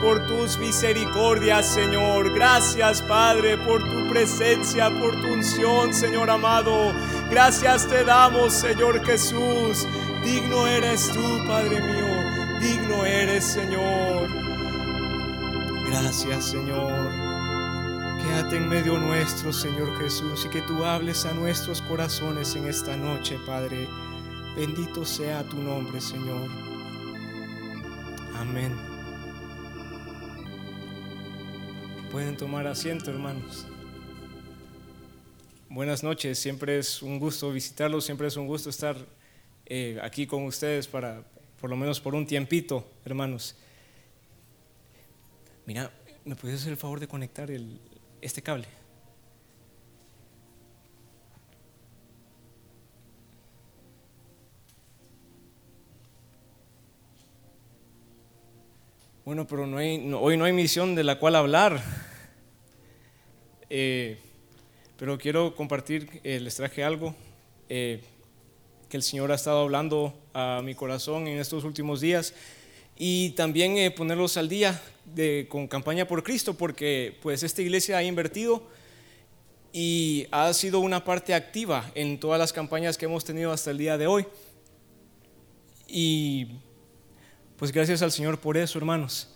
por tus misericordias, Señor. Gracias, Padre, por tu presencia, por tu unción, Señor amado. Gracias te damos, Señor Jesús. Digno eres tú, Padre mío. Digno eres, Señor. Gracias, Señor. Quédate en medio nuestro, Señor Jesús, y que tú hables a nuestros corazones en esta noche, Padre. Bendito sea tu nombre, Señor. Pueden tomar asiento, hermanos. Buenas noches, siempre es un gusto visitarlos, siempre es un gusto estar eh, aquí con ustedes para, por lo menos por un tiempito, hermanos. Mira, ¿me puedes hacer el favor de conectar el, este cable. Bueno, pero no hay, hoy no hay misión de la cual hablar. Eh, pero quiero compartir, eh, les traje algo eh, que el Señor ha estado hablando a mi corazón en estos últimos días y también ponerlos al día de, con campaña por Cristo, porque pues esta iglesia ha invertido y ha sido una parte activa en todas las campañas que hemos tenido hasta el día de hoy. Y pues gracias al Señor por eso, hermanos.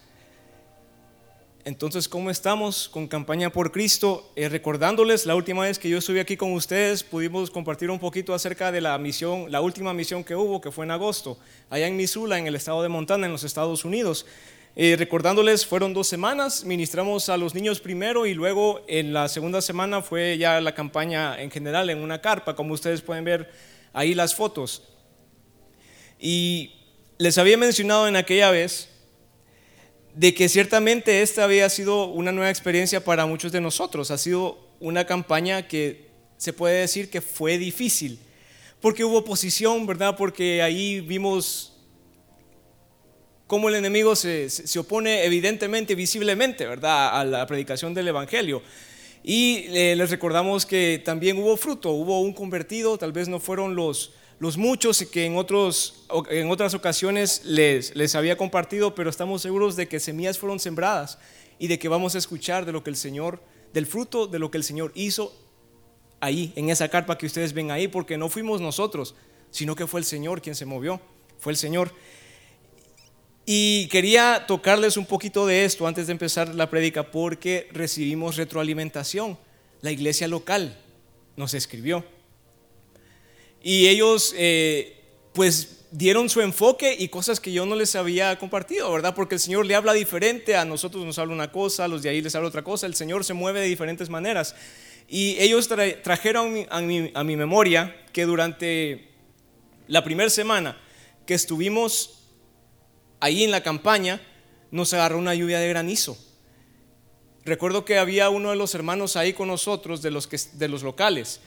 Entonces, ¿cómo estamos con campaña por Cristo? Eh, recordándoles, la última vez que yo estuve aquí con ustedes, pudimos compartir un poquito acerca de la misión, la última misión que hubo, que fue en agosto, allá en Missoula, en el estado de Montana, en los Estados Unidos. Eh, recordándoles, fueron dos semanas, ministramos a los niños primero y luego en la segunda semana fue ya la campaña en general en una carpa, como ustedes pueden ver ahí las fotos. Y les había mencionado en aquella vez de que ciertamente esta había sido una nueva experiencia para muchos de nosotros, ha sido una campaña que se puede decir que fue difícil, porque hubo oposición, ¿verdad? Porque ahí vimos cómo el enemigo se, opone evidentemente, visiblemente, ¿verdad?, a la predicación del Evangelio. Y eh, les recordamos que también hubo fruto, hubo un convertido, tal vez no fueron los, los muchos que en, otras ocasiones les, les había compartido, pero estamos seguros de que semillas fueron sembradas y de que vamos a escuchar de lo que el Señor, del fruto de lo que el Señor hizo ahí, en esa carpa que ustedes ven ahí, porque no fuimos nosotros, sino que fue el Señor quien se movió, fue el Señor. Y quería tocarles un poquito de esto antes de empezar la prédica porque recibimos retroalimentación. La iglesia local nos escribió. Y ellos eh, pues dieron su enfoque y cosas que yo no les había compartido, ¿verdad? Porque el Señor le habla diferente, a nosotros nos habla una cosa, a los de ahí les habla otra cosa, el Señor se mueve de diferentes maneras. Y ellos trajeron a mi, memoria que durante la primera semana que estuvimos ahí en la campaña nos agarró una lluvia de granizo. Recuerdo que había uno de los hermanos ahí con nosotros, de los locales,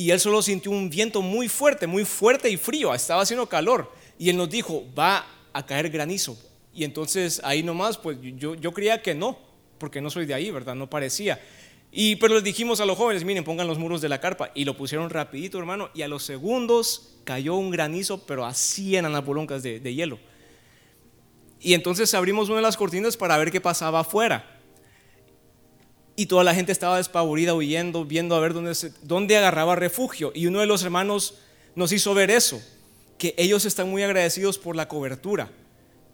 y él solo sintió un viento muy fuerte, muy fuerte y frío, estaba haciendo calor, y él nos dijo, va a caer granizo. Y entonces ahí nomás, pues yo, yo creía que no, porque no soy de ahí, ¿verdad? No parecía. Y pero les dijimos a los jóvenes, miren, pongan los muros de la carpa. Y lo pusieron rapidito, hermano. Y a los segundos cayó un granizo, pero así en anapoloncas de, de hielo. Y entonces abrimos una de las cortinas para ver qué pasaba afuera. Y toda la gente estaba despavorida, huyendo, viendo a ver dónde, dónde agarraba refugio. Y uno de los hermanos nos hizo ver eso, que ellos están muy agradecidos por la cobertura.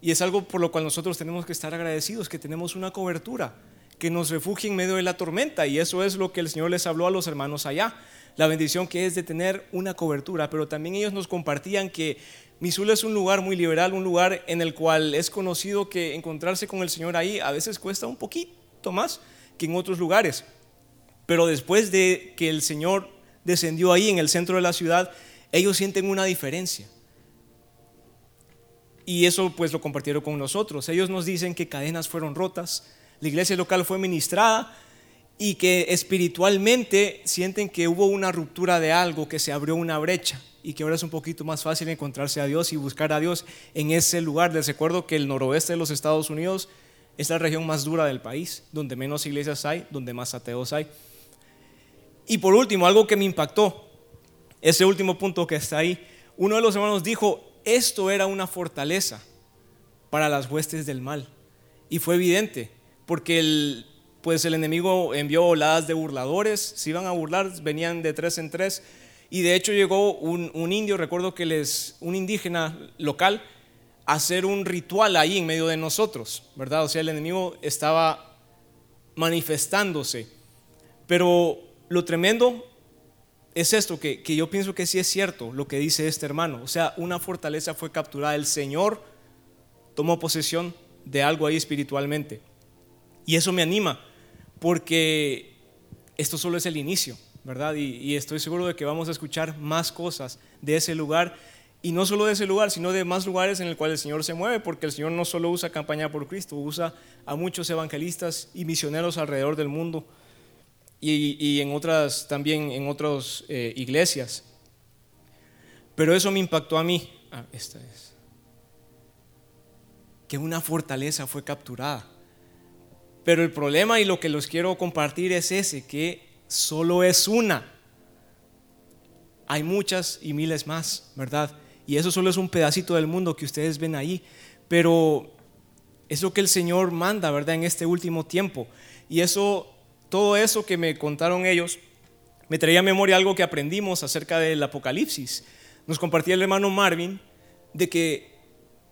Y es algo por lo cual nosotros tenemos que estar agradecidos, que tenemos una cobertura, que nos refugie en medio de la tormenta. Y eso es lo que el Señor les habló a los hermanos allá. La bendición que es de tener una cobertura. Pero también ellos nos compartían que Missoula es un lugar muy liberal, un lugar en el cual es conocido que encontrarse con el Señor ahí a veces cuesta un poquito más que en otros lugares. Pero después de que el Señor descendió ahí en el centro de la ciudad, ellos sienten una diferencia. Y eso pues lo compartieron con nosotros. Ellos nos dicen que cadenas fueron rotas, la iglesia local fue ministrada y que espiritualmente sienten que hubo una ruptura de algo, que se abrió una brecha y que ahora es un poquito más fácil encontrarse a Dios y buscar a Dios en ese lugar. Les recuerdo que el noroeste de los Estados Unidos es la región más dura del país, donde menos iglesias hay, donde más ateos hay. Y por último, algo que me impactó, ese último punto que está ahí, uno de los hermanos dijo, esto era una fortaleza para las huestes del mal. Y fue evidente, porque el, pues el enemigo envió oladas de burladores, se iban a burlar, venían de tres en tres, y de hecho llegó un, un indio, recuerdo que les, un indígena local, hacer un ritual ahí en medio de nosotros, ¿verdad? O sea, el enemigo estaba manifestándose. Pero lo tremendo es esto, que, que, yo pienso que sí es cierto lo que dice este hermano. O sea, una fortaleza fue capturada. El Señor tomó posesión de algo ahí espiritualmente. Y eso me anima, porque esto solo es el inicio, ¿verdad? Y, y estoy seguro de que vamos a escuchar más cosas de ese lugar. Y no solo de ese lugar, sino de más lugares en el cual el Señor se mueve, porque el Señor no solo usa campaña por Cristo, usa a muchos evangelistas y misioneros alrededor del mundo y, en otras también en otras eh, iglesias. Pero eso me impactó a mí. Ah, esta es. Que una fortaleza fue capturada. Pero el problema y lo que los quiero compartir es ese, que solo es una. Hay muchas y miles más, ¿verdad? Y eso solo es un pedacito del mundo que ustedes ven ahí. Pero es lo que el Señor manda, ¿verdad? En este último tiempo. Y eso todo eso que me contaron ellos me traía a memoria algo que aprendimos acerca del Apocalipsis. Nos compartía el hermano Marvin de que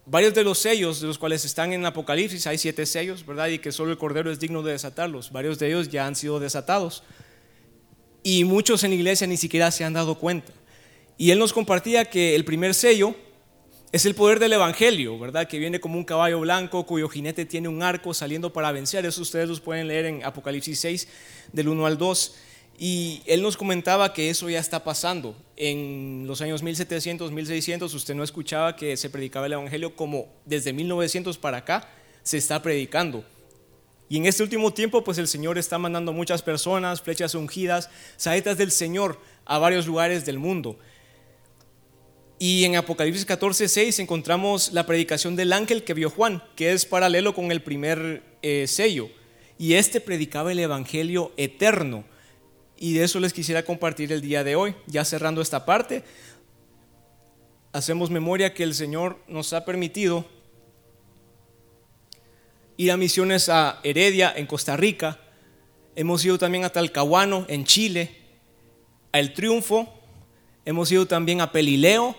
varios de los sellos de los cuales están en Apocalipsis, hay siete sellos, ¿verdad? Y que solo el Cordero es digno de desatarlos. Varios de ellos ya han sido desatados. Y muchos en la iglesia ni siquiera se han dado cuenta. Y él nos compartía que el primer sello es el poder del Evangelio, ¿verdad? Que viene como un caballo blanco cuyo jinete tiene un arco saliendo para vencer. Eso ustedes los pueden leer en Apocalipsis 6, del 1 al 2. Y él nos comentaba que eso ya está pasando. En los años 1700, 1600, usted no escuchaba que se predicaba el Evangelio como desde 1900 para acá se está predicando. Y en este último tiempo, pues el Señor está mandando muchas personas, flechas ungidas, saetas del Señor a varios lugares del mundo. Y en Apocalipsis 14, 6 encontramos la predicación del ángel que vio Juan, que es paralelo con el primer eh, sello. Y este predicaba el Evangelio eterno. Y de eso les quisiera compartir el día de hoy. Ya cerrando esta parte, hacemos memoria que el Señor nos ha permitido ir a misiones a Heredia, en Costa Rica. Hemos ido también a Talcahuano, en Chile, a El Triunfo. Hemos ido también a Pelileo,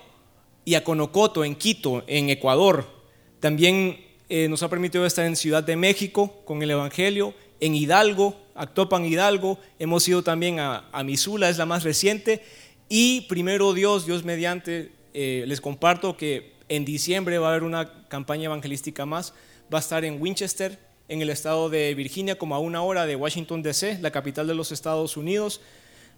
y a Conocoto, en Quito, en Ecuador. También eh, nos ha permitido estar en Ciudad de México con el Evangelio, en Hidalgo, Actopan Hidalgo, hemos ido también a, Misula, es la más reciente, y primero Dios, Dios mediante, eh, les comparto que en diciembre va a haber una campaña evangelística más, va a estar en Winchester, en el estado de Virginia, como a una hora de Washington, D.C., la capital de los Estados Unidos.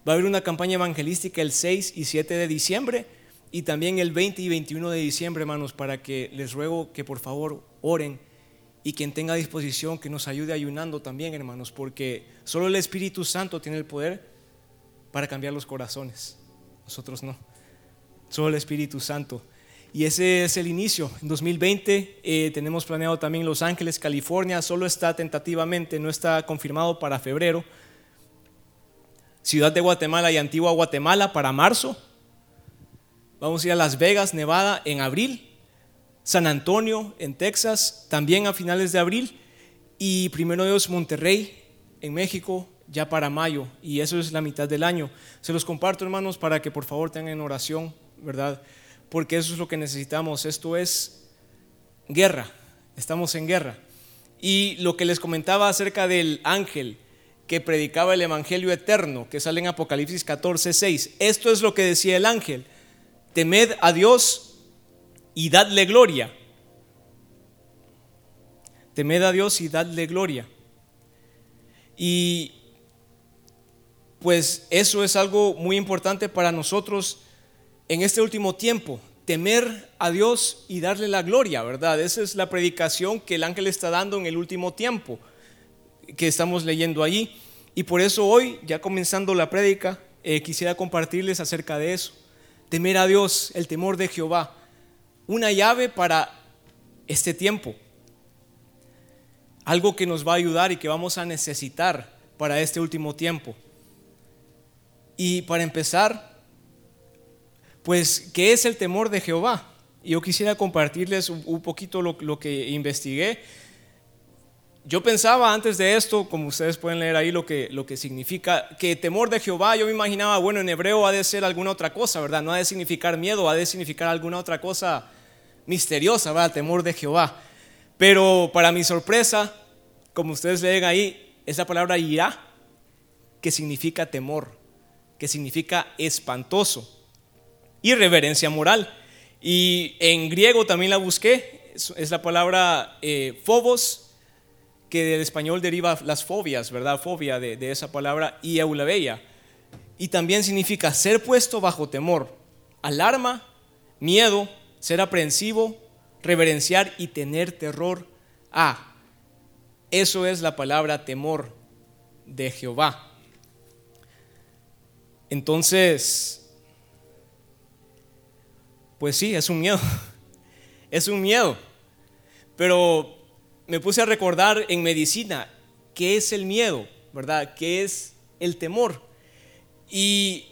Va a haber una campaña evangelística el 6 y 7 de diciembre y también el 20 y 21 de diciembre, hermanos, para que les ruego que por favor oren y quien tenga disposición que nos ayude ayunando también, hermanos, porque solo el Espíritu Santo tiene el poder para cambiar los corazones. Nosotros no. Solo el Espíritu Santo. Y ese es el inicio. En 2020 eh, tenemos planeado también Los Ángeles, California. Solo está tentativamente, no está confirmado para febrero. Ciudad de Guatemala y Antigua Guatemala para marzo. Vamos a ir a Las Vegas, Nevada, en abril. San Antonio, en Texas, también a finales de abril. Y primero Dios, Monterrey, en México, ya para mayo. Y eso es la mitad del año. Se los comparto, hermanos, para que por favor tengan oración, ¿verdad? Porque eso es lo que necesitamos. Esto es guerra. Estamos en guerra. Y lo que les comentaba acerca del ángel que predicaba el Evangelio eterno, que sale en Apocalipsis 14, 6. Esto es lo que decía el ángel temed a Dios y dadle gloria. Temed a Dios y dadle gloria. Y pues eso es algo muy importante para nosotros en este último tiempo, temer a Dios y darle la gloria, ¿verdad? Esa es la predicación que el ángel está dando en el último tiempo que estamos leyendo allí. Y por eso hoy, ya comenzando la prédica, eh, quisiera compartirles acerca de eso temer a Dios, el temor de Jehová, una llave para este tiempo. Algo que nos va a ayudar y que vamos a necesitar para este último tiempo. Y para empezar, Pues, ¿qué es el temor de Jehová? Yo quisiera compartirles un, poquito lo, lo que investigué yo pensaba antes de esto, como ustedes pueden leer ahí lo que, lo que significa, que temor de Jehová, yo me imaginaba, bueno, en hebreo ha de ser alguna otra cosa, ¿verdad? No ha de significar miedo, ha de significar alguna otra cosa misteriosa, ¿verdad? Temor de Jehová. Pero para mi sorpresa, como ustedes leen ahí, es la palabra irá, que significa temor, que significa espantoso, y reverencia moral. Y en griego también la busqué, es la palabra eh, phobos, que del español deriva las fobias, ¿verdad? Fobia de, esa palabra, y eulabeia. Y también significa ser puesto bajo temor, alarma, miedo, ser aprensivo, reverenciar y tener terror a. Eso es la palabra temor de Jehová. Entonces, pues sí, es un miedo. Es un miedo. Pero me puse a recordar en medicina qué es el miedo, ¿verdad? ¿Qué es el temor? Y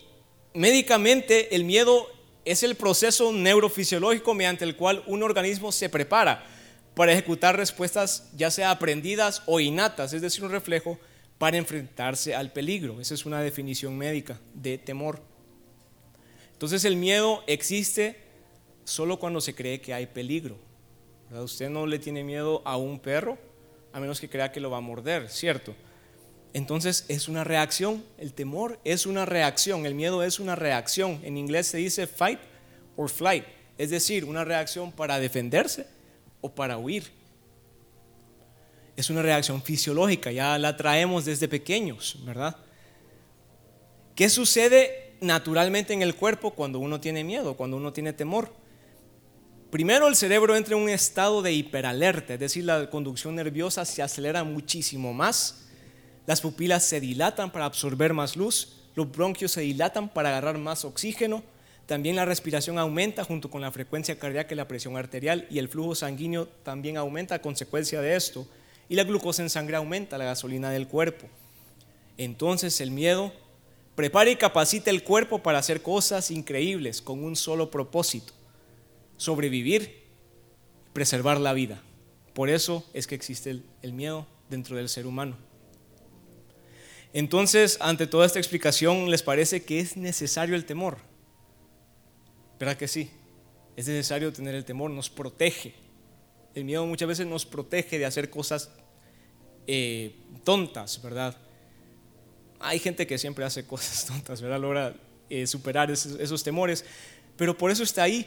médicamente el miedo es el proceso neurofisiológico mediante el cual un organismo se prepara para ejecutar respuestas ya sea aprendidas o innatas, es decir, un reflejo para enfrentarse al peligro. Esa es una definición médica de temor. Entonces el miedo existe solo cuando se cree que hay peligro. Usted no le tiene miedo a un perro a menos que crea que lo va a morder, ¿cierto? Entonces es una reacción, el temor es una reacción, el miedo es una reacción. En inglés se dice fight or flight, es decir, una reacción para defenderse o para huir. Es una reacción fisiológica, ya la traemos desde pequeños, ¿verdad? ¿Qué sucede naturalmente en el cuerpo cuando uno tiene miedo, cuando uno tiene temor? Primero el cerebro entra en un estado de hiperalerta, es decir, la conducción nerviosa se acelera muchísimo más, las pupilas se dilatan para absorber más luz, los bronquios se dilatan para agarrar más oxígeno, también la respiración aumenta junto con la frecuencia cardíaca y la presión arterial y el flujo sanguíneo también aumenta a consecuencia de esto y la glucosa en sangre aumenta, la gasolina del cuerpo. Entonces el miedo prepara y capacita el cuerpo para hacer cosas increíbles con un solo propósito, sobrevivir, preservar la vida. Por eso es que existe el, miedo dentro del ser humano. Entonces, ante toda esta explicación, ¿les parece que es necesario el temor? ¿Verdad que sí? Es necesario tener el temor, nos protege. El miedo muchas veces nos protege de hacer cosas eh, tontas, ¿verdad? Hay gente que siempre hace cosas tontas, ¿verdad? Logra eh, superar esos temores, pero por eso está ahí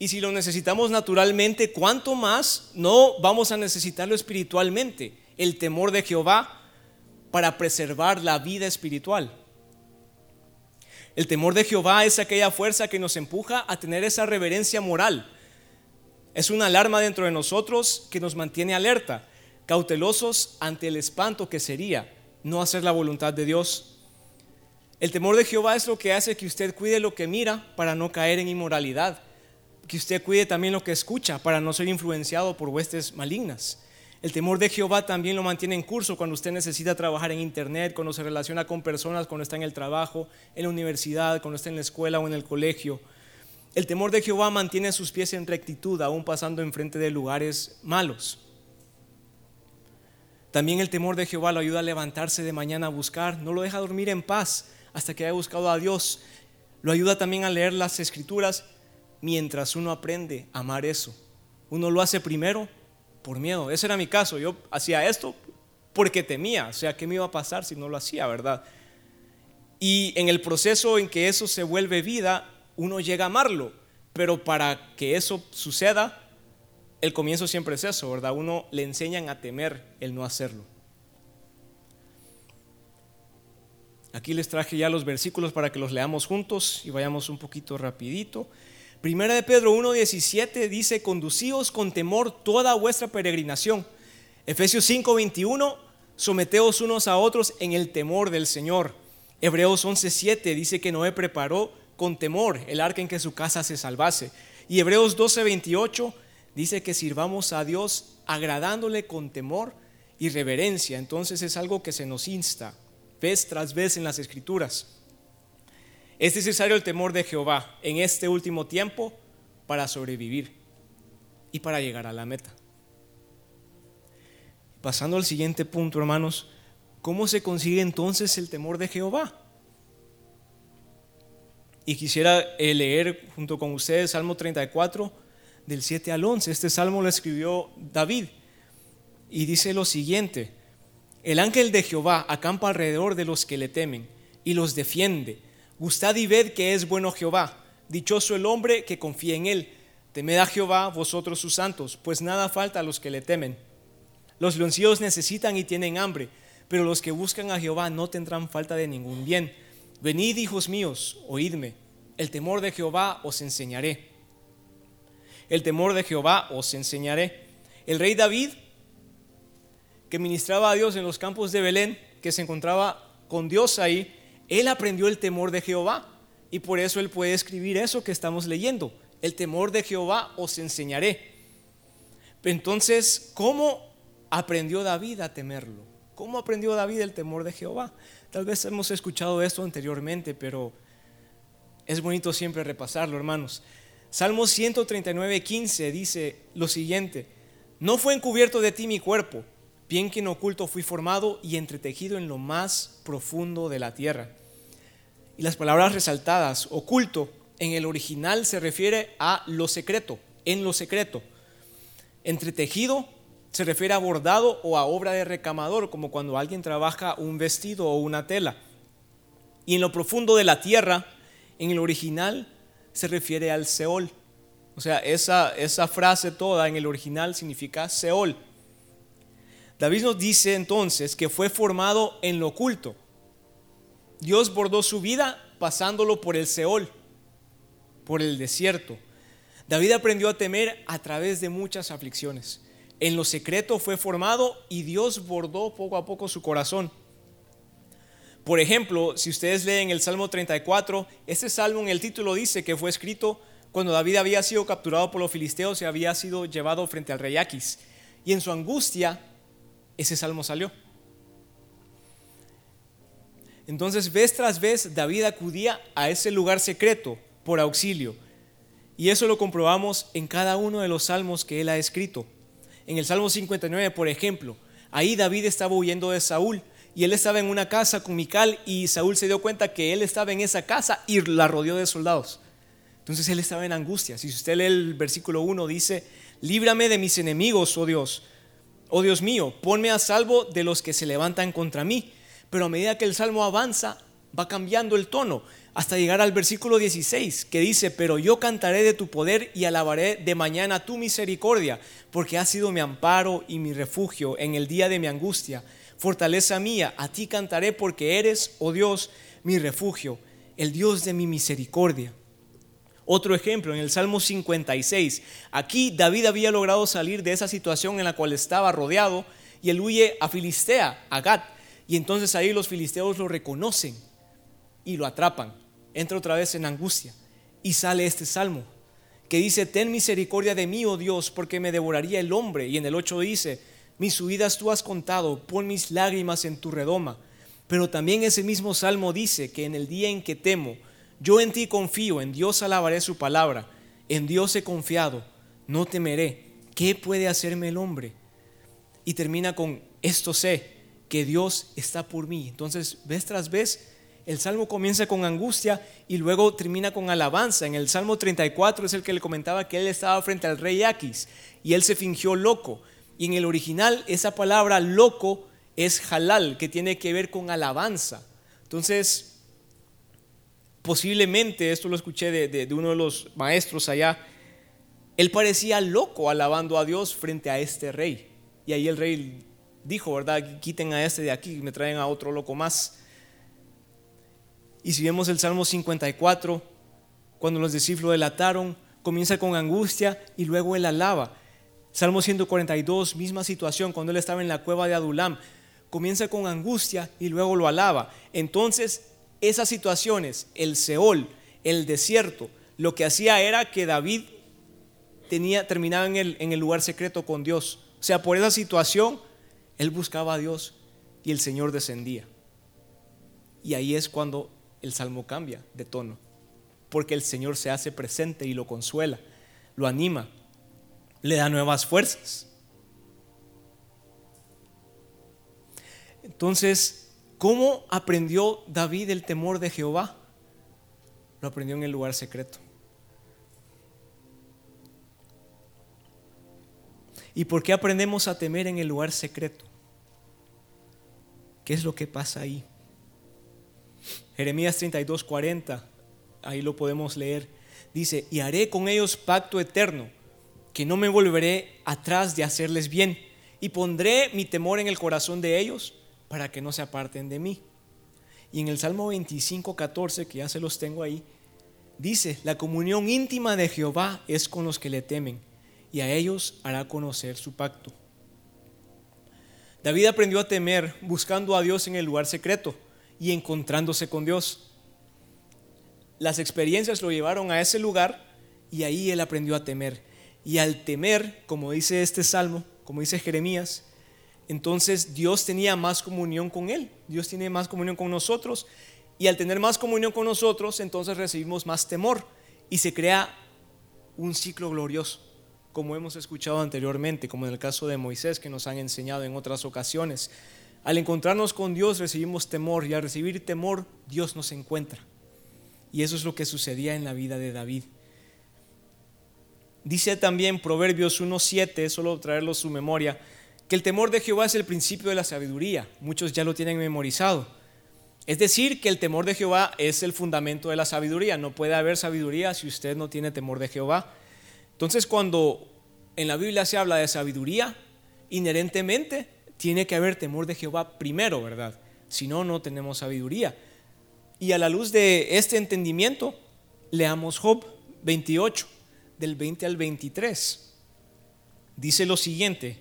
y si lo necesitamos naturalmente, ¿cuánto más no vamos a necesitarlo espiritualmente? El temor de Jehová para preservar la vida espiritual. El temor de Jehová es aquella fuerza que nos empuja a tener esa reverencia moral. Es una alarma dentro de nosotros que nos mantiene alerta, cautelosos ante el espanto que sería no hacer la voluntad de Dios. El temor de Jehová es lo que hace que usted cuide lo que mira para no caer en inmoralidad que usted cuide también lo que escucha para no ser influenciado por huestes malignas. El temor de Jehová también lo mantiene en curso cuando usted necesita trabajar en internet, cuando se relaciona con personas, cuando está en el trabajo, en la universidad, cuando está en la escuela o en el colegio. El temor de Jehová mantiene sus pies en rectitud, aún pasando enfrente de lugares malos. También el temor de Jehová lo ayuda a levantarse de mañana a buscar, no lo deja dormir en paz hasta que haya buscado a Dios. Lo ayuda también a leer las escrituras mientras uno aprende a amar eso. Uno lo hace primero por miedo. Ese era mi caso. Yo hacía esto porque temía. O sea, ¿qué me iba a pasar si no lo hacía, verdad? Y en el proceso en que eso se vuelve vida, uno llega a amarlo. Pero para que eso suceda, el comienzo siempre es eso, ¿verdad? Uno le enseñan a temer el no hacerlo. Aquí les traje ya los versículos para que los leamos juntos y vayamos un poquito rapidito. Primera de Pedro 1.17 dice, conducíos con temor toda vuestra peregrinación. Efesios 5.21, someteos unos a otros en el temor del Señor. Hebreos 11.7 dice que Noé preparó con temor el arca en que su casa se salvase. Y Hebreos 12.28 dice que sirvamos a Dios agradándole con temor y reverencia. Entonces es algo que se nos insta vez tras vez en las escrituras. Es necesario el temor de Jehová en este último tiempo para sobrevivir y para llegar a la meta. Pasando al siguiente punto, hermanos, ¿cómo se consigue entonces el temor de Jehová? Y quisiera eh, leer junto con ustedes Salmo 34, del 7 al 11. Este salmo lo escribió David y dice lo siguiente, el ángel de Jehová acampa alrededor de los que le temen y los defiende. Gustad y ved que es bueno Jehová, dichoso el hombre que confía en él. Temed a Jehová vosotros sus santos, pues nada falta a los que le temen. Los leoncillos necesitan y tienen hambre, pero los que buscan a Jehová no tendrán falta de ningún bien. Venid, hijos míos, oídme, el temor de Jehová os enseñaré. El temor de Jehová os enseñaré. El rey David, que ministraba a Dios en los campos de Belén, que se encontraba con Dios ahí, él aprendió el temor de Jehová. Y por eso él puede escribir eso que estamos leyendo. El temor de Jehová os enseñaré. Entonces, ¿cómo aprendió David a temerlo? ¿Cómo aprendió David el temor de Jehová? Tal vez hemos escuchado esto anteriormente, pero es bonito siempre repasarlo, hermanos. Salmo 139, 15 dice lo siguiente, no fue encubierto de ti mi cuerpo, bien que en oculto fui formado y entretejido en lo más profundo de la tierra. Y las palabras resaltadas, oculto, en el original se refiere a lo secreto, en lo secreto. Entretejido se refiere a bordado o a obra de recamador, como cuando alguien trabaja un vestido o una tela. Y en lo profundo de la tierra, en el original, se refiere al Seol. O sea, esa, esa frase toda en el original significa Seol. David nos dice entonces que fue formado en lo oculto. Dios bordó su vida pasándolo por el Seol, por el desierto. David aprendió a temer a través de muchas aflicciones en lo secreto fue formado y Dios bordó poco a poco su corazón. Por ejemplo, si ustedes leen el Salmo 34, este salmo en el título dice que fue escrito cuando David había sido capturado por los filisteos y había sido llevado frente al rey Aquis. Y en su angustia, ese salmo salió. Entonces, vez tras vez, David acudía a ese lugar secreto por auxilio. Y eso lo comprobamos en cada uno de los salmos que él ha escrito. En el Salmo 59, por ejemplo, ahí David estaba huyendo de Saúl y él estaba en una casa con Mical y Saúl se dio cuenta que él estaba en esa casa y la rodeó de soldados. Entonces él estaba en angustia. Si usted lee el versículo 1, dice, líbrame de mis enemigos, oh Dios. Oh Dios mío, ponme a salvo de los que se levantan contra mí. Pero a medida que el salmo avanza, va cambiando el tono hasta llegar al versículo 16, que dice, pero yo cantaré de tu poder y alabaré de mañana tu misericordia, porque has sido mi amparo y mi refugio en el día de mi angustia. Fortaleza mía, a ti cantaré porque eres, oh Dios, mi refugio, el Dios de mi misericordia. Otro ejemplo, en el Salmo 56, aquí David había logrado salir de esa situación en la cual estaba rodeado y él huye a Filistea, a Gat, y entonces ahí los filisteos lo reconocen y lo atrapan. Entra otra vez en angustia y sale este salmo que dice, ten misericordia de mí, oh Dios, porque me devoraría el hombre. Y en el 8 dice, mis huidas tú has contado, pon mis lágrimas en tu redoma. Pero también ese mismo salmo dice que en el día en que temo, yo en ti confío, en Dios alabaré su palabra, en Dios he confiado, no temeré. ¿Qué puede hacerme el hombre? Y termina con, esto sé, que Dios está por mí. Entonces, vez tras vez, el salmo comienza con angustia y luego termina con alabanza. En el Salmo 34 es el que le comentaba que él estaba frente al rey Aquis y él se fingió loco. Y en el original esa palabra loco es halal, que tiene que ver con alabanza. Entonces, posiblemente, esto lo escuché de, de uno de los maestros allá, él parecía loco alabando a Dios frente a este rey. Y ahí el rey dijo, ¿verdad? Quiten a este de aquí y me traen a otro loco más. Y si vemos el Salmo 54, cuando los discípulos lo delataron, comienza con angustia y luego él alaba. Salmo 142, misma situación, cuando él estaba en la cueva de Adulam, comienza con angustia y luego lo alaba. Entonces, esas situaciones, el Seol, el desierto, lo que hacía era que David tenía, terminaba en el, en el lugar secreto con Dios. O sea, por esa situación, él buscaba a Dios y el Señor descendía. Y ahí es cuando el salmo cambia de tono, porque el Señor se hace presente y lo consuela, lo anima, le da nuevas fuerzas. Entonces, ¿cómo aprendió David el temor de Jehová? Lo aprendió en el lugar secreto. ¿Y por qué aprendemos a temer en el lugar secreto? ¿Qué es lo que pasa ahí? Jeremías 32, 40, ahí lo podemos leer. Dice, y haré con ellos pacto eterno, que no me volveré atrás de hacerles bien, y pondré mi temor en el corazón de ellos para que no se aparten de mí. Y en el Salmo 25, 14, que ya se los tengo ahí, dice, la comunión íntima de Jehová es con los que le temen y a ellos hará conocer su pacto. David aprendió a temer buscando a Dios en el lugar secreto y encontrándose con Dios. Las experiencias lo llevaron a ese lugar y ahí él aprendió a temer. Y al temer, como dice este salmo, como dice Jeremías, entonces Dios tenía más comunión con él. Dios tiene más comunión con nosotros. Y al tener más comunión con nosotros, entonces recibimos más temor y se crea un ciclo glorioso como hemos escuchado anteriormente, como en el caso de Moisés que nos han enseñado en otras ocasiones. Al encontrarnos con Dios recibimos temor y al recibir temor Dios nos encuentra. Y eso es lo que sucedía en la vida de David. Dice también Proverbios 1.7, solo traerlo a su memoria, que el temor de Jehová es el principio de la sabiduría. Muchos ya lo tienen memorizado. Es decir, que el temor de Jehová es el fundamento de la sabiduría. No puede haber sabiduría si usted no tiene temor de Jehová. Entonces cuando en la Biblia se habla de sabiduría, inherentemente tiene que haber temor de Jehová primero, ¿verdad? Si no, no tenemos sabiduría. Y a la luz de este entendimiento, leamos Job 28, del 20 al 23. Dice lo siguiente,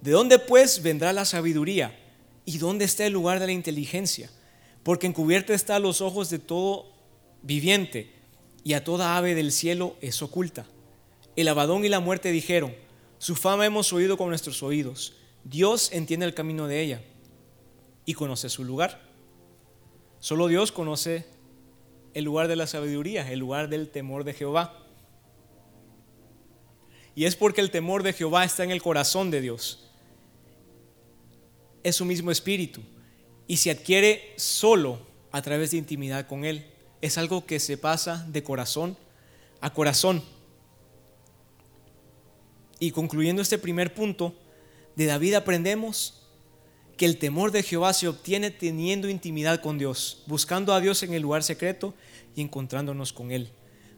¿de dónde pues vendrá la sabiduría? ¿Y dónde está el lugar de la inteligencia? Porque encubierta está a los ojos de todo viviente y a toda ave del cielo es oculta. El abadón y la muerte dijeron, su fama hemos oído con nuestros oídos. Dios entiende el camino de ella y conoce su lugar. Solo Dios conoce el lugar de la sabiduría, el lugar del temor de Jehová. Y es porque el temor de Jehová está en el corazón de Dios. Es su mismo espíritu y se adquiere solo a través de intimidad con Él. Es algo que se pasa de corazón a corazón. Y concluyendo este primer punto, de David aprendemos que el temor de Jehová se obtiene teniendo intimidad con Dios, buscando a Dios en el lugar secreto y encontrándonos con Él.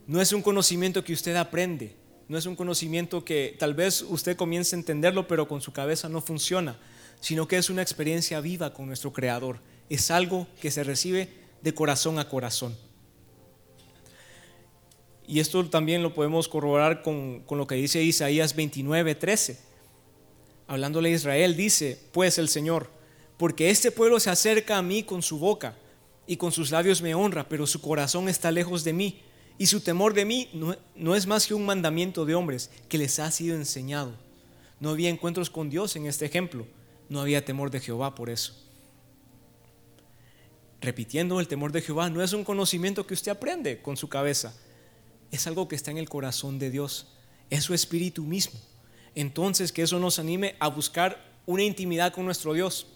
No es un conocimiento que usted aprende, no es un conocimiento que tal vez usted comience a entenderlo, pero con su cabeza no funciona, sino que es una experiencia viva con nuestro Creador. Es algo que se recibe de corazón a corazón. Y esto también lo podemos corroborar con, lo que dice Isaías 29, 13. Hablándole a Israel, dice, pues el Señor, porque este pueblo se acerca a mí con su boca y con sus labios me honra, pero su corazón está lejos de mí y su temor de mí no, no es más que un mandamiento de hombres que les ha sido enseñado. No había encuentros con Dios en este ejemplo, no había temor de Jehová por eso. Repitiendo, el temor de Jehová no es un conocimiento que usted aprende con su cabeza, es algo que está en el corazón de Dios, es su espíritu mismo. Entonces, que eso nos anime a buscar una intimidad con nuestro Dios.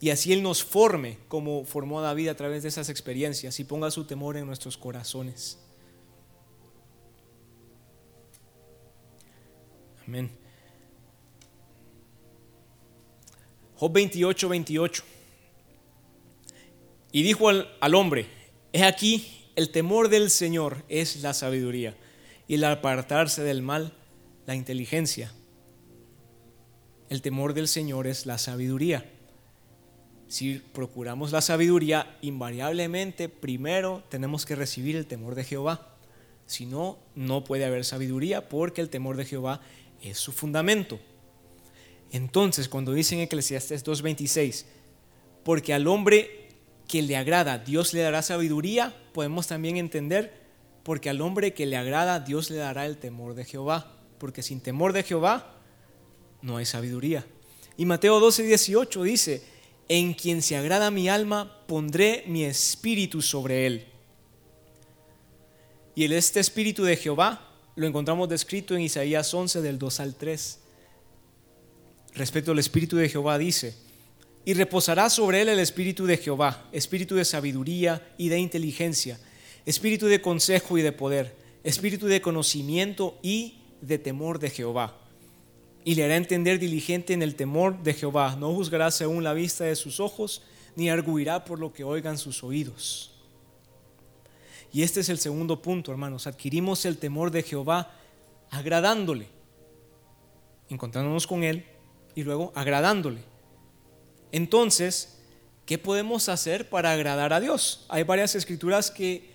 Y así Él nos forme como formó a David a través de esas experiencias y ponga su temor en nuestros corazones. Amén. Job 28, 28. Y dijo al, al hombre, he aquí, el temor del Señor es la sabiduría y el apartarse del mal, la inteligencia. El temor del Señor es la sabiduría. Si procuramos la sabiduría, invariablemente primero tenemos que recibir el temor de Jehová. Si no, no puede haber sabiduría porque el temor de Jehová es su fundamento. Entonces, cuando dice en Eclesiastes 2.26, porque al hombre que le agrada, Dios le dará sabiduría, podemos también entender, porque al hombre que le agrada, Dios le dará el temor de Jehová, porque sin temor de Jehová no hay sabiduría. Y Mateo 12, 18 dice, en quien se agrada mi alma, pondré mi espíritu sobre él. Y el, este espíritu de Jehová lo encontramos descrito en Isaías 11 del 2 al 3. Respecto al espíritu de Jehová dice, y reposará sobre él el espíritu de Jehová, espíritu de sabiduría y de inteligencia, espíritu de consejo y de poder, espíritu de conocimiento y de temor de Jehová y le hará entender diligente en el temor de Jehová. No juzgará según la vista de sus ojos, ni arguirá por lo que oigan sus oídos. Y este es el segundo punto, hermanos. Adquirimos el temor de Jehová agradándole, encontrándonos con Él y luego agradándole. Entonces, ¿qué podemos hacer para agradar a Dios? Hay varias escrituras que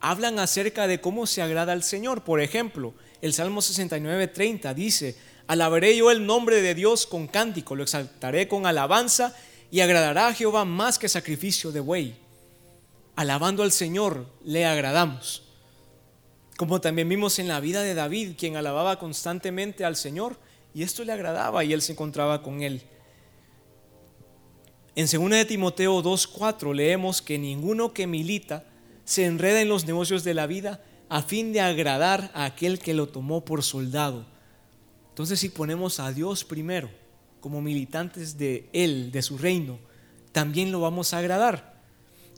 hablan acerca de cómo se agrada al Señor. Por ejemplo, el Salmo 69, 30 dice, Alabaré yo el nombre de Dios con cántico, lo exaltaré con alabanza y agradará a Jehová más que sacrificio de buey. Alabando al Señor le agradamos. Como también vimos en la vida de David, quien alababa constantemente al Señor y esto le agradaba y él se encontraba con él. En 2 de Timoteo 2:4 leemos que ninguno que milita se enreda en los negocios de la vida a fin de agradar a aquel que lo tomó por soldado entonces si ponemos a Dios primero como militantes de Él, de su reino, también lo vamos a agradar.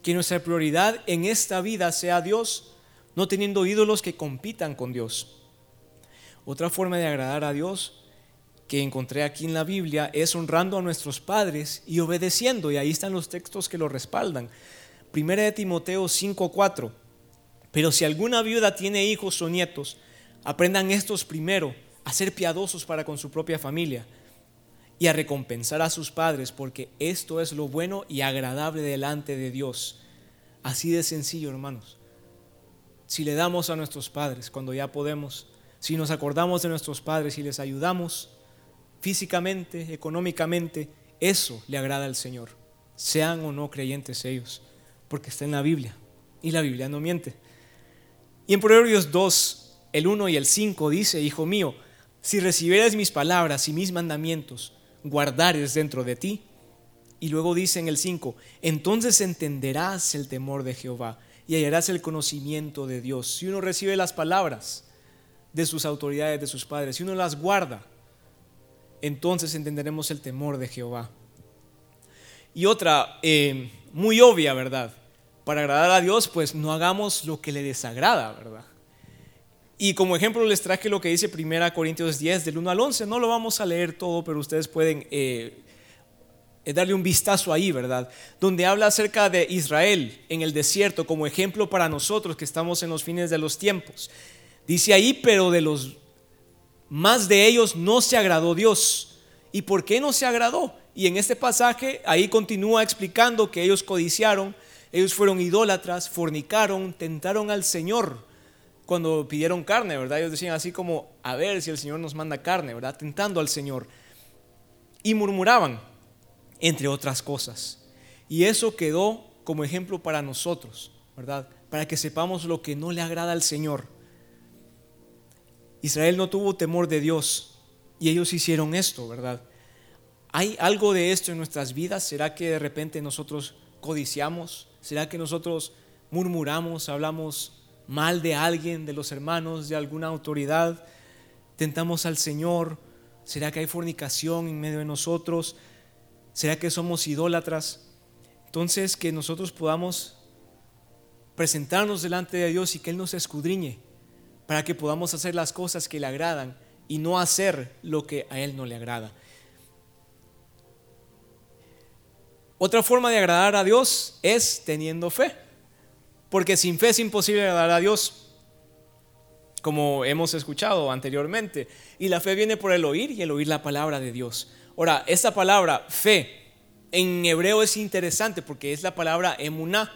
Que nuestra prioridad en esta vida sea Dios, no teniendo ídolos que compitan con Dios. Otra forma de agradar a Dios que encontré aquí en la Biblia es honrando a nuestros padres y obedeciendo, y ahí están los textos que lo respaldan. Primera de Timoteo 5:4. Pero si alguna viuda tiene hijos o nietos, aprendan estos primero a ser piadosos para con su propia familia y a recompensar a sus padres, porque esto es lo bueno y agradable delante de Dios. Así de sencillo, hermanos. Si le damos a nuestros padres cuando ya podemos, si nos acordamos de nuestros padres y les ayudamos físicamente, económicamente, eso le agrada al Señor, sean o no creyentes ellos, porque está en la Biblia y la Biblia no miente. Y en Proverbios 2, el 1 y el 5 dice, Hijo mío, si recibieres mis palabras y mis mandamientos, guardares dentro de ti. Y luego dice en el 5, entonces entenderás el temor de Jehová y hallarás el conocimiento de Dios. Si uno recibe las palabras de sus autoridades, de sus padres, si uno las guarda, entonces entenderemos el temor de Jehová. Y otra, eh, muy obvia, ¿verdad? Para agradar a Dios, pues no hagamos lo que le desagrada, ¿verdad? Y como ejemplo les traje lo que dice 1 Corintios 10 del 1 al 11. No lo vamos a leer todo, pero ustedes pueden eh, darle un vistazo ahí, ¿verdad? Donde habla acerca de Israel en el desierto como ejemplo para nosotros que estamos en los fines de los tiempos. Dice ahí, pero de los más de ellos no se agradó Dios. ¿Y por qué no se agradó? Y en este pasaje ahí continúa explicando que ellos codiciaron, ellos fueron idólatras, fornicaron, tentaron al Señor cuando pidieron carne, ¿verdad? Ellos decían así como, a ver si el Señor nos manda carne, ¿verdad? Tentando al Señor. Y murmuraban, entre otras cosas. Y eso quedó como ejemplo para nosotros, ¿verdad? Para que sepamos lo que no le agrada al Señor. Israel no tuvo temor de Dios y ellos hicieron esto, ¿verdad? ¿Hay algo de esto en nuestras vidas? ¿Será que de repente nosotros codiciamos? ¿Será que nosotros murmuramos, hablamos mal de alguien, de los hermanos, de alguna autoridad, tentamos al Señor, ¿será que hay fornicación en medio de nosotros? ¿Será que somos idólatras? Entonces que nosotros podamos presentarnos delante de Dios y que Él nos escudriñe para que podamos hacer las cosas que le agradan y no hacer lo que a Él no le agrada. Otra forma de agradar a Dios es teniendo fe. Porque sin fe es imposible agradar a Dios, como hemos escuchado anteriormente. Y la fe viene por el oír y el oír la palabra de Dios. Ahora, esta palabra fe en hebreo es interesante porque es la palabra emuná.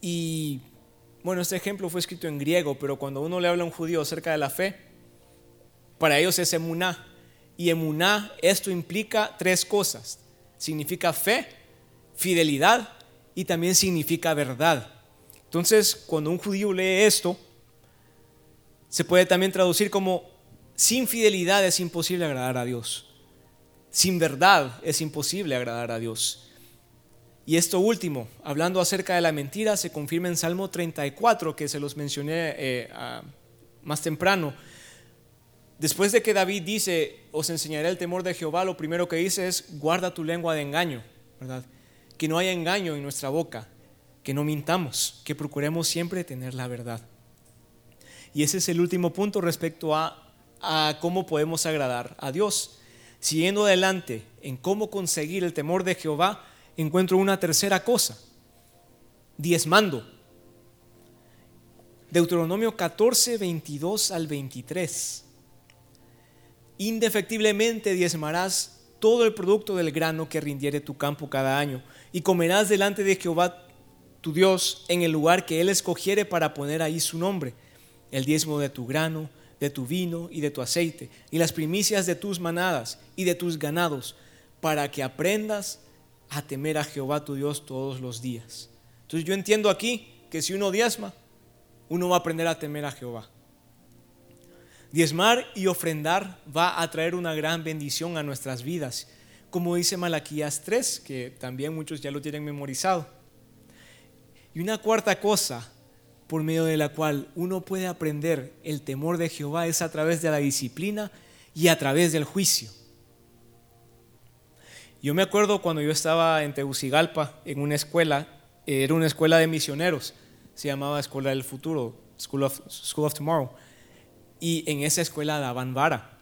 Y bueno, este ejemplo fue escrito en griego, pero cuando uno le habla a un judío acerca de la fe, para ellos es emuná. Y emuná, esto implica tres cosas. Significa fe, fidelidad y también significa verdad. Entonces, cuando un judío lee esto, se puede también traducir como sin fidelidad es imposible agradar a Dios. Sin verdad es imposible agradar a Dios. Y esto último, hablando acerca de la mentira, se confirma en Salmo 34, que se los mencioné eh, más temprano. Después de que David dice, os enseñaré el temor de Jehová, lo primero que dice es, guarda tu lengua de engaño, ¿verdad? Que no haya engaño en nuestra boca, que no mintamos, que procuremos siempre tener la verdad. Y ese es el último punto respecto a, a cómo podemos agradar a Dios. Siguiendo adelante en cómo conseguir el temor de Jehová, encuentro una tercera cosa, diezmando. Deuteronomio 14, 22 al 23. Indefectiblemente diezmarás todo el producto del grano que rindiere tu campo cada año, y comerás delante de Jehová tu Dios en el lugar que Él escogiere para poner ahí su nombre, el diezmo de tu grano, de tu vino y de tu aceite, y las primicias de tus manadas y de tus ganados, para que aprendas a temer a Jehová tu Dios todos los días. Entonces yo entiendo aquí que si uno diezma, uno va a aprender a temer a Jehová. Diezmar y ofrendar va a traer una gran bendición a nuestras vidas, como dice Malaquías 3, que también muchos ya lo tienen memorizado. Y una cuarta cosa por medio de la cual uno puede aprender el temor de Jehová es a través de la disciplina y a través del juicio. Yo me acuerdo cuando yo estaba en Tegucigalpa, en una escuela, era una escuela de misioneros, se llamaba Escuela del Futuro, School of, School of Tomorrow, y en esa escuela daban vara.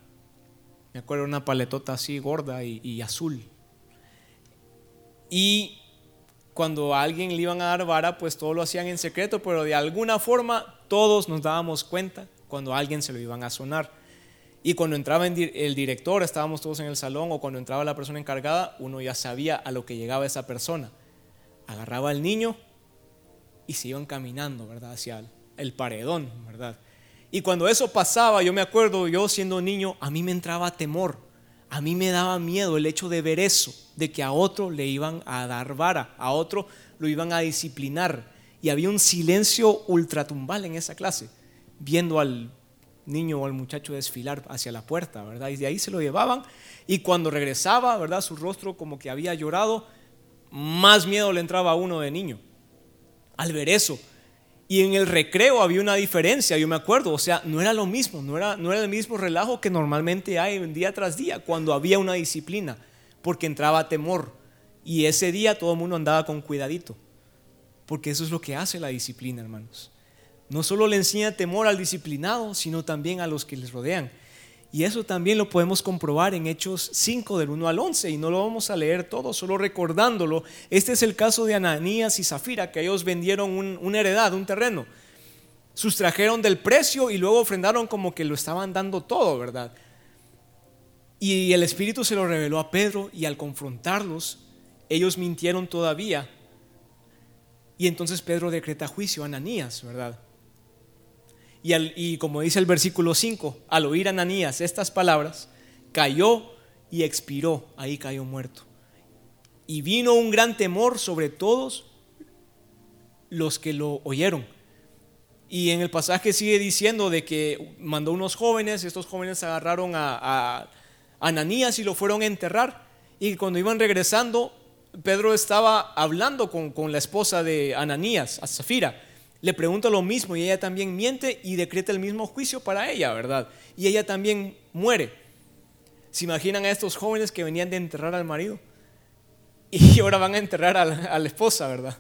Me acuerdo una paletota así gorda y, y azul. Y cuando a alguien le iban a dar vara, pues todo lo hacían en secreto, pero de alguna forma todos nos dábamos cuenta cuando a alguien se lo iban a sonar. Y cuando entraba el director, estábamos todos en el salón, o cuando entraba la persona encargada, uno ya sabía a lo que llegaba esa persona. Agarraba al niño y se iban caminando, ¿verdad? Hacia el paredón, ¿verdad? Y cuando eso pasaba, yo me acuerdo, yo siendo niño, a mí me entraba temor a mí me daba miedo el hecho de ver eso, de que a otro le iban a dar vara, a otro lo iban a disciplinar. Y había un silencio ultratumbal en esa clase, viendo al niño o al muchacho desfilar hacia la puerta, ¿verdad? Y de ahí se lo llevaban. Y cuando regresaba, ¿verdad? Su rostro como que había llorado, más miedo le entraba a uno de niño al ver eso. Y en el recreo había una diferencia, yo me acuerdo, o sea, no era lo mismo, no era, no era el mismo relajo que normalmente hay día tras día, cuando había una disciplina, porque entraba temor. Y ese día todo el mundo andaba con cuidadito, porque eso es lo que hace la disciplina, hermanos. No solo le enseña temor al disciplinado, sino también a los que les rodean. Y eso también lo podemos comprobar en Hechos 5 del 1 al 11 y no lo vamos a leer todo, solo recordándolo. Este es el caso de Ananías y Zafira, que ellos vendieron una heredad, un terreno. Sustrajeron del precio y luego ofrendaron como que lo estaban dando todo, ¿verdad? Y el Espíritu se lo reveló a Pedro y al confrontarlos, ellos mintieron todavía. Y entonces Pedro decreta juicio a Ananías, ¿verdad? Y, como dice el versículo 5, al oír Ananías estas palabras, cayó y expiró, ahí cayó muerto. Y vino un gran temor sobre todos los que lo oyeron. Y en el pasaje sigue diciendo de que mandó unos jóvenes, estos jóvenes agarraron a, Ananías y lo fueron a enterrar. Y cuando iban regresando, Pedro estaba hablando con, con la esposa de Ananías, a Zafira le pregunta lo mismo y ella también miente y decreta el mismo juicio para ella, ¿verdad? Y ella también muere. ¿Se imaginan a estos jóvenes que venían de enterrar al marido? Y ahora van a enterrar a la, esposa, ¿verdad?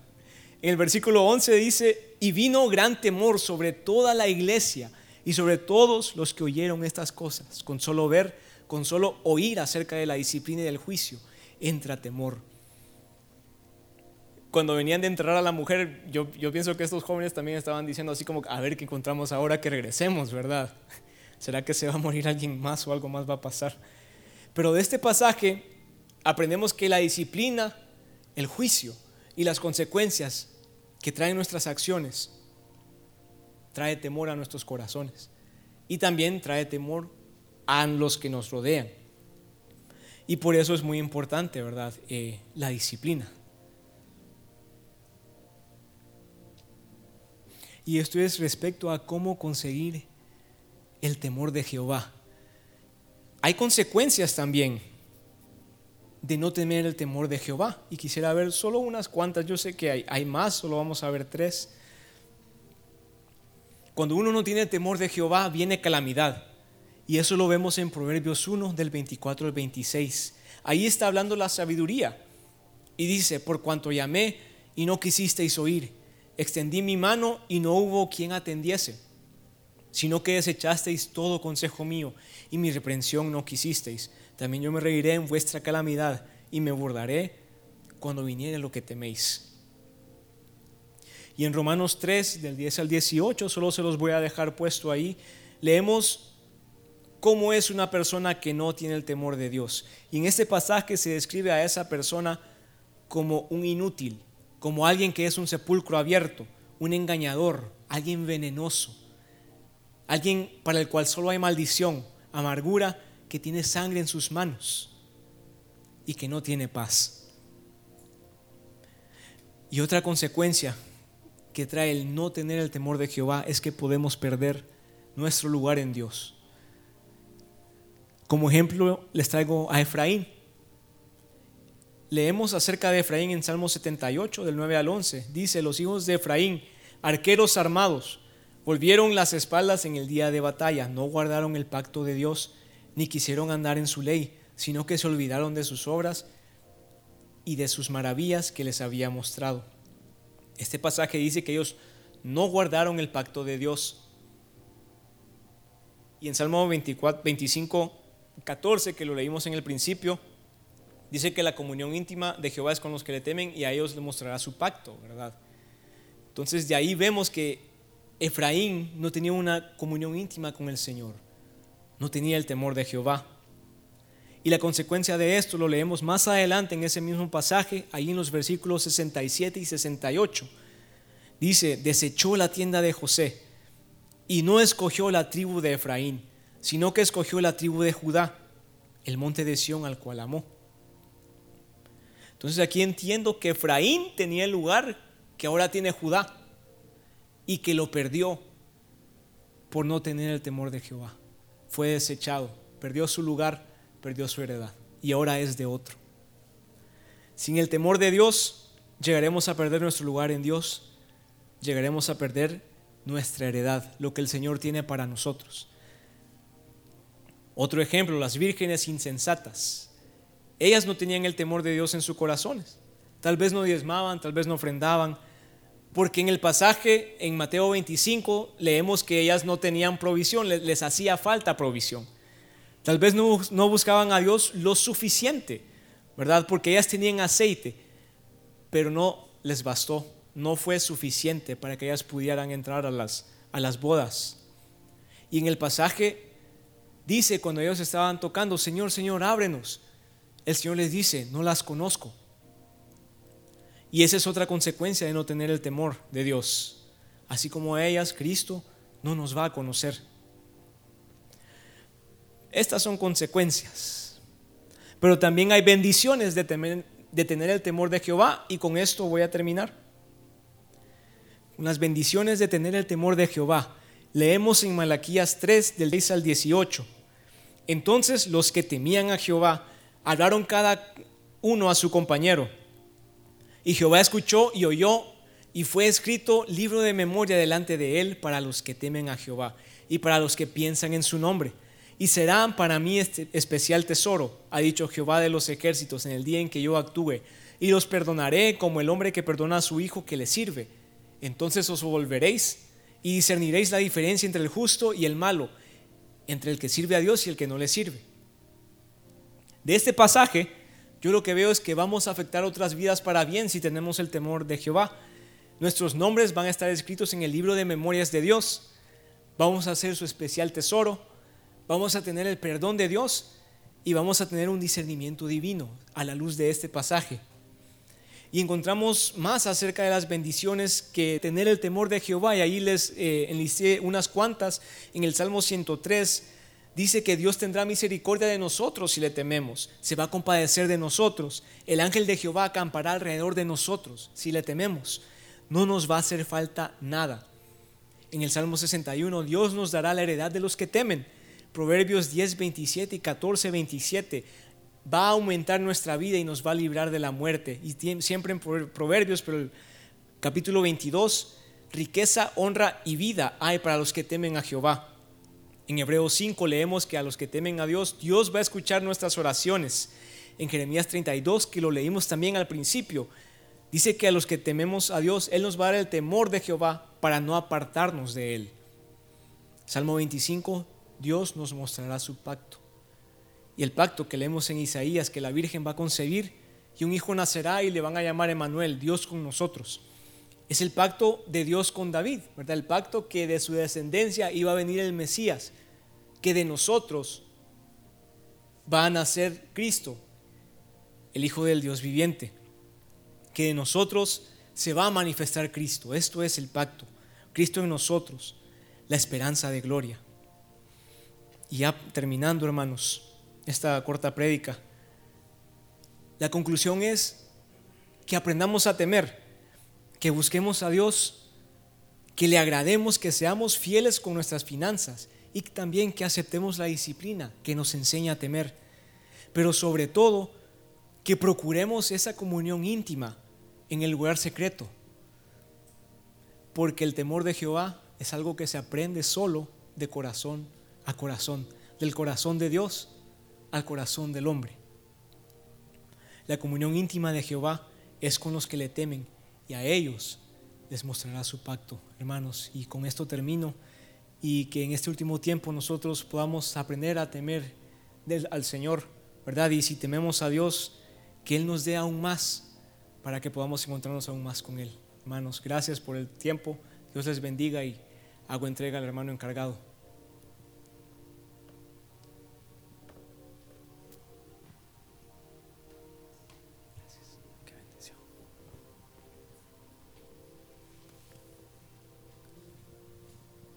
En el versículo 11 dice, y vino gran temor sobre toda la iglesia y sobre todos los que oyeron estas cosas. Con solo ver, con solo oír acerca de la disciplina y del juicio, entra temor cuando venían de enterrar a la mujer, yo, yo pienso que estos jóvenes también estaban diciendo así como, a ver qué encontramos ahora que regresemos, ¿verdad? ¿Será que se va a morir alguien más o algo más va a pasar? Pero de este pasaje aprendemos que la disciplina, el juicio y las consecuencias que traen nuestras acciones trae temor a nuestros corazones y también trae temor a los que nos rodean. Y por eso es muy importante, ¿verdad? Eh, la disciplina. Y esto es respecto a cómo conseguir el temor de Jehová. Hay consecuencias también de no temer el temor de Jehová. Y quisiera ver solo unas cuantas, yo sé que hay, hay más, solo vamos a ver tres. Cuando uno no tiene temor de Jehová, viene calamidad. Y eso lo vemos en Proverbios 1, del 24 al 26. Ahí está hablando la sabiduría. Y dice, por cuanto llamé y no quisisteis oír, extendí mi mano y no hubo quien atendiese, sino que desechasteis todo consejo mío y mi reprensión no quisisteis. También yo me reiré en vuestra calamidad y me burlaré cuando viniere lo que teméis. Y en Romanos 3, del 10 al 18, solo se los voy a dejar puesto ahí, leemos cómo es una persona que no tiene el temor de Dios. Y en este pasaje se describe a esa persona como un inútil, como alguien que es un sepulcro abierto, un engañador, alguien venenoso, alguien para el cual solo hay maldición, amargura, que tiene sangre en sus manos y que no tiene paz. Y otra consecuencia que trae el no tener el temor de Jehová es que podemos perder nuestro lugar en Dios. Como ejemplo les traigo a Efraín. Leemos acerca de Efraín en Salmo 78, del 9 al 11. Dice, los hijos de Efraín, arqueros armados, volvieron las espaldas en el día de batalla, no guardaron el pacto de Dios, ni quisieron andar en su ley, sino que se olvidaron de sus obras y de sus maravillas que les había mostrado. Este pasaje dice que ellos no guardaron el pacto de Dios. Y en Salmo 24, 25, 14, que lo leímos en el principio, dice que la comunión íntima de Jehová es con los que le temen y a ellos le mostrará su pacto, ¿verdad? Entonces de ahí vemos que Efraín no tenía una comunión íntima con el Señor, no tenía el temor de Jehová. Y la consecuencia de esto lo leemos más adelante en ese mismo pasaje, ahí en los versículos 67 y 68. Dice, desechó la tienda de José y no escogió la tribu de Efraín, sino que escogió la tribu de Judá, el monte de Sión al cual amó. Entonces aquí entiendo que Efraín tenía el lugar que ahora tiene Judá y que lo perdió por no tener el temor de Jehová. Fue desechado, perdió su lugar perdió su heredad y ahora es de otro. Sin el temor de Dios, llegaremos a perder nuestro lugar en Dios, llegaremos a perder nuestra heredad, lo que el Señor tiene para nosotros. Otro ejemplo, las vírgenes insensatas. Ellas no tenían el temor de Dios en sus corazones. Tal vez no diezmaban, tal vez no ofrendaban, porque en el pasaje en Mateo 25 leemos que ellas no tenían provisión, les, hacía falta provisión. Tal vez no, buscaban a Dios lo suficiente, ¿verdad? Porque ellas tenían aceite, pero no les bastó, no fue suficiente para que ellas pudieran entrar a las, a las bodas. Y en el pasaje dice, cuando ellos estaban tocando, Señor, Señor, ábrenos. El Señor les dice, no las conozco. Y esa es otra consecuencia de no tener el temor de Dios. Así como a ellas, Cristo no nos va a conocer. Estas son consecuencias. Pero también hay bendiciones de, tener el temor de Jehová y con esto voy a terminar. Unas bendiciones de tener el temor de Jehová. Leemos en Malaquías 3 del 10 al 18. Entonces los que temían a Jehová hablaron cada uno a su compañero. Y Jehová escuchó y oyó y fue escrito libro de memoria delante de él para los que temen a Jehová y para los que piensan en su nombre y serán para mí este especial tesoro, ha dicho Jehová de los ejércitos en el día en que yo actúe, y los perdonaré como el hombre que perdona a su hijo que le sirve. Entonces os volveréis y discerniréis la diferencia entre el justo y el malo, entre el que sirve a Dios y el que no le sirve. De este pasaje, yo lo que veo es que vamos a afectar otras vidas para bien si tenemos el temor de Jehová. Nuestros nombres van a estar escritos en el libro de memorias de Dios. Vamos a hacer su especial tesoro vamos a tener el perdón de Dios y vamos a tener un discernimiento divino a la luz de este pasaje. Y encontramos más acerca de las bendiciones que tener el temor de Jehová. Y ahí les eh, enlisté unas cuantas. En el Salmo 103 dice que Dios tendrá misericordia de nosotros si le tememos. Se va a compadecer de nosotros. El ángel de Jehová acampará alrededor de nosotros si le tememos. No nos va a hacer falta nada. En el Salmo 61, Dios nos dará la heredad de los que temen. Proverbios 10, 27 y 14, 27. va a aumentar nuestra vida y nos va a librar de la muerte. Y siempre en Proverbios, pero el capítulo 22, riqueza, honra y vida hay para los que temen a Jehová. En Hebreos 5 leemos que a los que temen a Dios, Dios va a escuchar nuestras oraciones. En Jeremías 32, que lo leímos también al principio, dice que a los que tememos a Dios, Él nos va a dar el temor de Jehová para no apartarnos de Él. Salmo 25, Dios nos mostrará su pacto. Y el pacto que leemos en Isaías, que la Virgen va a concebir y un hijo nacerá y le van a llamar Emanuel, Dios con nosotros. Es el pacto de Dios con David, ¿verdad? El pacto que de su descendencia iba a venir el Mesías, que de nosotros va a nacer Cristo, el Hijo del Dios viviente, que de nosotros se va a manifestar Cristo. Esto es el pacto. Cristo en nosotros, la esperanza de gloria. Y ya terminando, hermanos, esta corta prédica, la conclusión es que aprendamos a temer que busquemos a Dios, que le agrademos, que seamos fieles con nuestras finanzas y también que aceptemos la disciplina que nos enseña a temer. Pero sobre todo, que procuremos esa comunión íntima en el lugar secreto. Porque el temor de Jehová es algo que se aprende solo de corazón a corazón, del corazón de Dios al corazón del hombre. La comunión íntima de Jehová es con los que le temen y a ellos les mostrará su pacto, hermanos. Y con esto termino y que en este último tiempo nosotros podamos aprender a temer al Señor, ¿verdad? Y si tememos a Dios, que Él nos dé aún más para que podamos encontrarnos aún más con Él. Hermanos, gracias por el tiempo. Dios les bendiga y hago entrega al hermano encargado.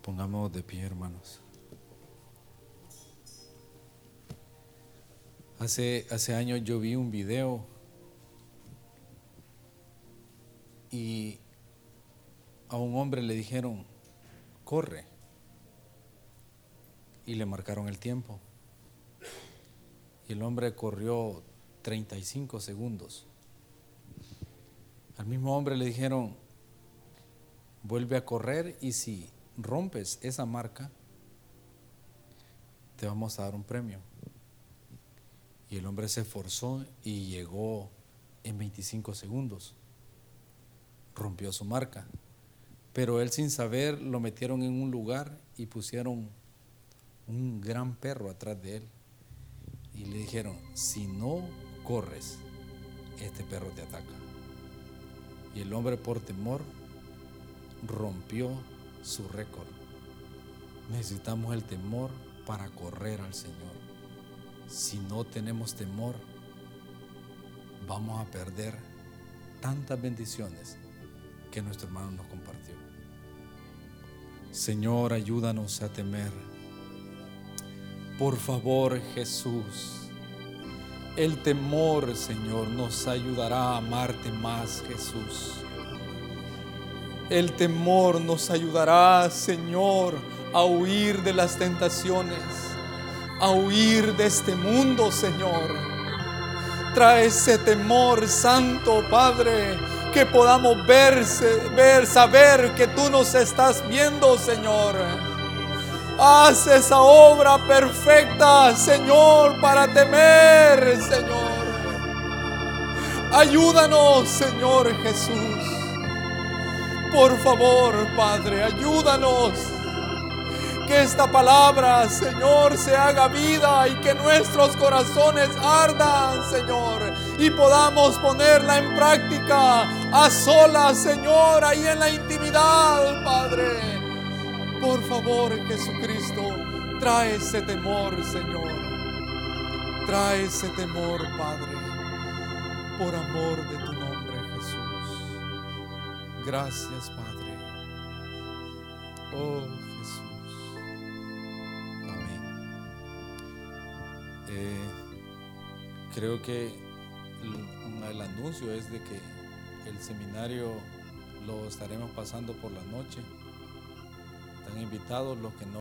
Pongamos de pie, hermanos. Hace, hace años yo vi un video y a un hombre le dijeron, corre. Y le marcaron el tiempo. Y el hombre corrió 35 segundos. Al mismo hombre le dijeron, vuelve a correr y si rompes esa marca, te vamos a dar un premio. Y el hombre se esforzó y llegó en 25 segundos. Rompió su marca. Pero él sin saber lo metieron en un lugar y pusieron un gran perro atrás de él. Y le dijeron, si no corres, este perro te ataca. Y el hombre por temor rompió su récord. Necesitamos el temor para correr al Señor. Si no tenemos temor, vamos a perder tantas bendiciones que nuestro hermano nos compartió. Señor, ayúdanos a temer. Por favor, Jesús. El temor, Señor, nos ayudará a amarte más, Jesús. El temor nos ayudará, Señor, a huir de las tentaciones, a huir de este mundo, Señor. Trae ese temor santo, Padre, que podamos verse, ver, saber que tú nos estás viendo, Señor. Haz esa obra perfecta, Señor, para temer, Señor. Ayúdanos, Señor Jesús. Por favor, Padre, ayúdanos. Que esta palabra, Señor, se haga vida y que nuestros corazones ardan, Señor, y podamos ponerla en práctica a solas, Señor, ahí en la intimidad, Padre. Por favor, Jesucristo, trae ese temor, Señor. Trae ese temor, Padre, por amor de tu Gracias, Padre. Oh Jesús. Amén. Eh, creo que el, anuncio es de que el seminario lo estaremos pasando por la noche. Están invitados los que no.